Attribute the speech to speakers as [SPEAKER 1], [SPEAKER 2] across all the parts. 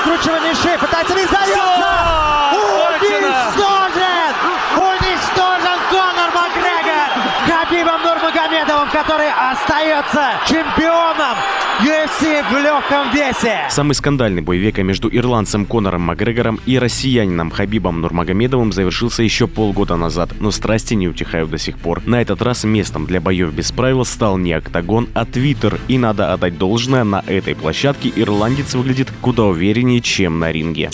[SPEAKER 1] скручивание шеи, пытается не который остается чемпионом UFC в легком весе.
[SPEAKER 2] Самый скандальный бой века между ирландцем Конором Макгрегором и россиянином Хабибом Нурмагомедовым завершился еще полгода назад, но страсти не утихают до сих пор. На этот раз местом для боев без правил стал не октагон, а твиттер, и надо отдать должное, на этой площадке ирландец выглядит куда увереннее, чем на ринге.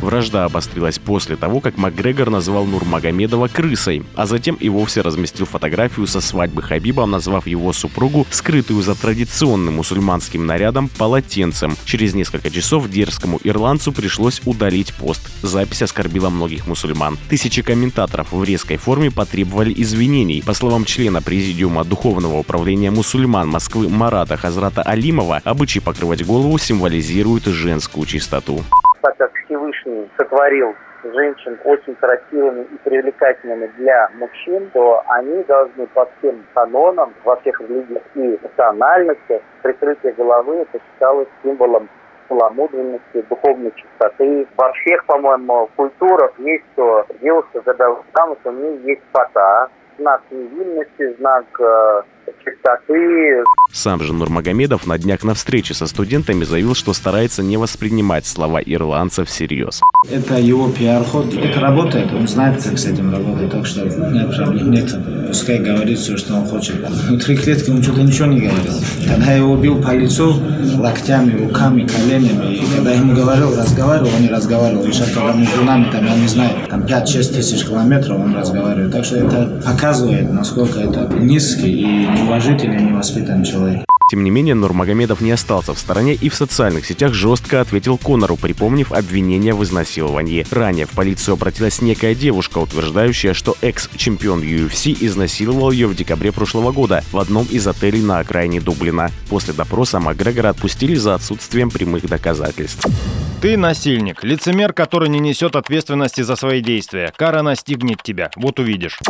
[SPEAKER 2] Вражда обострилась после того, как Макгрегор назвал Нурмагомедова крысой, а затем и вовсе разместил фотографию со свадьбы Хабиба, назвав его супругу, скрытую за традиционным мусульманским нарядом, полотенцем. Через несколько часов дерзкому ирландцу пришлось удалить пост. Запись оскорбила многих мусульман. Тысячи комментаторов в резкой форме потребовали извинений. По словам члена Президиума Духовного управления мусульман Москвы Марата Хазрата Алимова, обычай покрывать голову символизирует женскую чистоту
[SPEAKER 3] так как Всевышний сотворил женщин очень красивыми и привлекательными для мужчин, то они должны по всем канонам, во всех религиях и национальностях, прикрытие головы это считалось символом целомудренности, духовной чистоты. Во всех, по-моему, культурах есть, что девушка, когда замуж, у нее есть фата, знак невинности, знак э, чистоты.
[SPEAKER 2] Сам же Нурмагомедов на днях на встрече со студентами заявил, что старается не воспринимать слова ирландцев всерьез.
[SPEAKER 4] Это его пиар-ход. Это работает, он знает, как с этим работать, так что нет проблем нет. Пускай говорит все, что он хочет. Внутри клетки он что-то ничего не говорил. Когда я его бил по лицу локтями, руками, коленями, и когда я ему говорил, разговаривал, он не разговаривал. И сейчас, когда между нами, там, я не знаю, там 5-6 тысяч километров он разговаривает. Так что это показывает, насколько это низкий и неуважительный, невоспитанный человек.
[SPEAKER 2] Тем не менее, Нурмагомедов не остался в стороне и в социальных сетях жестко ответил Конору, припомнив обвинение в изнасиловании. Ранее в полицию обратилась некая девушка, утверждающая, что экс-чемпион UFC изнасиловал ее в декабре прошлого года в одном из отелей на окраине Дублина. После допроса Макгрегора отпустили за отсутствием прямых доказательств.
[SPEAKER 5] Ты насильник, лицемер, который не несет ответственности за свои действия. Кара настигнет тебя, вот увидишь.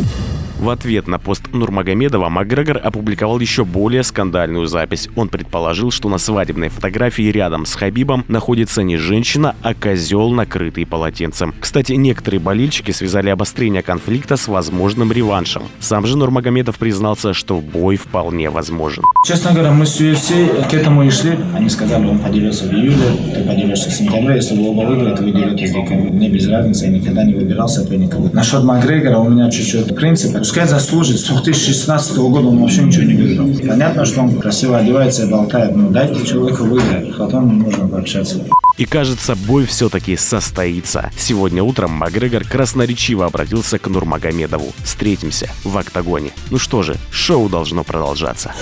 [SPEAKER 2] В ответ на пост Нурмагомедова Макгрегор опубликовал еще более скандальную запись. Он предположил, что на свадебной фотографии рядом с Хабибом находится не женщина, а козел, накрытый полотенцем. Кстати, некоторые болельщики связали обострение конфликта с возможным реваншем. Сам же Нурмагомедов признался, что бой вполне возможен.
[SPEAKER 4] Честно говоря, мы с UFC к этому и шли. Они сказали, он поделился в июле, ты поделишься в сентябре. Если вы оба выиграете, вы делитесь в декабре. Мне без разницы, я никогда не выбирал соперника. Насчет Макгрегора у меня чуть-чуть принцип Пускай заслужит. С 2016 года он вообще ничего не выиграл. Понятно, что он красиво одевается и болтает, но дайте человеку выиграть, потом можно пообщаться.
[SPEAKER 2] И кажется, бой все-таки состоится. Сегодня утром Макгрегор красноречиво обратился к Нурмагомедову. Встретимся в октагоне. Ну что же, шоу должно продолжаться.